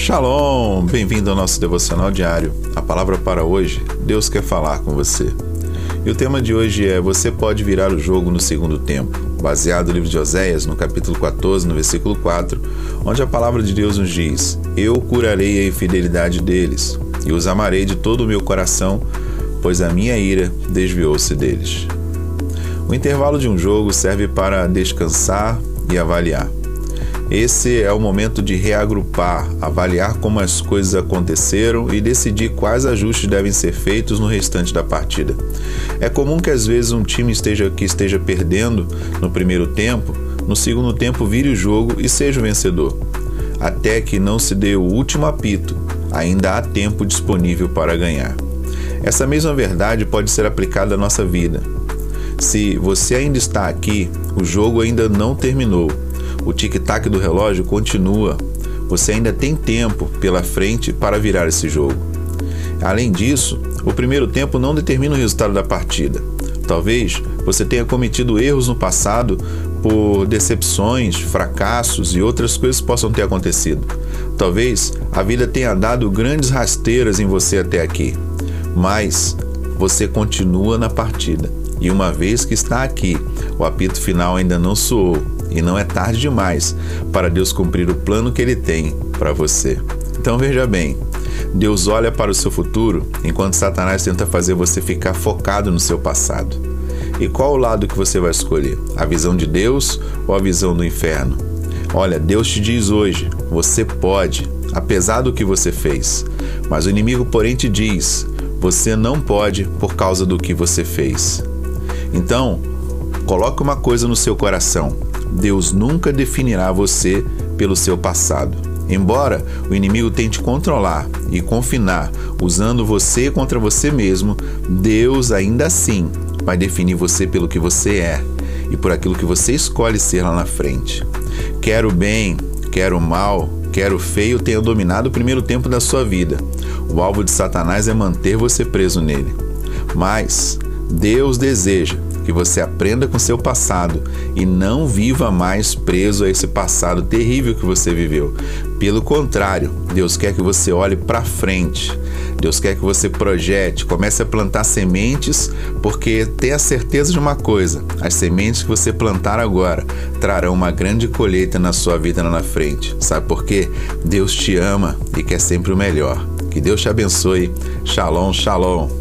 Shalom! Bem-vindo ao nosso devocional diário. A palavra para hoje, Deus quer falar com você. E o tema de hoje é Você pode virar o jogo no segundo tempo, baseado no livro de Oséias, no capítulo 14, no versículo 4, onde a palavra de Deus nos diz: Eu curarei a infidelidade deles e os amarei de todo o meu coração, pois a minha ira desviou-se deles. O intervalo de um jogo serve para descansar e avaliar. Esse é o momento de reagrupar, avaliar como as coisas aconteceram e decidir quais ajustes devem ser feitos no restante da partida. É comum que às vezes um time esteja, que esteja perdendo no primeiro tempo, no segundo tempo vire o jogo e seja o vencedor. Até que não se dê o último apito, ainda há tempo disponível para ganhar. Essa mesma verdade pode ser aplicada à nossa vida. Se você ainda está aqui, o jogo ainda não terminou o tic-tac do relógio continua. Você ainda tem tempo pela frente para virar esse jogo. Além disso, o primeiro tempo não determina o resultado da partida. Talvez você tenha cometido erros no passado por decepções, fracassos e outras coisas possam ter acontecido. Talvez a vida tenha dado grandes rasteiras em você até aqui, mas você continua na partida. E uma vez que está aqui, o apito final ainda não soou e não é tarde demais para Deus cumprir o plano que Ele tem para você. Então veja bem, Deus olha para o seu futuro enquanto Satanás tenta fazer você ficar focado no seu passado. E qual o lado que você vai escolher? A visão de Deus ou a visão do inferno? Olha, Deus te diz hoje: você pode, apesar do que você fez. Mas o inimigo, porém, te diz: você não pode por causa do que você fez. Então, coloque uma coisa no seu coração: Deus nunca definirá você pelo seu passado. Embora o inimigo tente controlar e confinar usando você contra você mesmo, Deus ainda assim vai definir você pelo que você é e por aquilo que você escolhe ser lá na frente. Quer o bem, quer o mal, quer o feio tenha dominado o primeiro tempo da sua vida. O alvo de Satanás é manter você preso nele. Mas Deus deseja que você aprenda com seu passado e não viva mais preso a esse passado terrível que você viveu. Pelo contrário, Deus quer que você olhe para frente. Deus quer que você projete, comece a plantar sementes, porque tenha certeza de uma coisa: as sementes que você plantar agora trarão uma grande colheita na sua vida lá na frente. Sabe por quê? Deus te ama e quer sempre o melhor. Que Deus te abençoe. Shalom, shalom.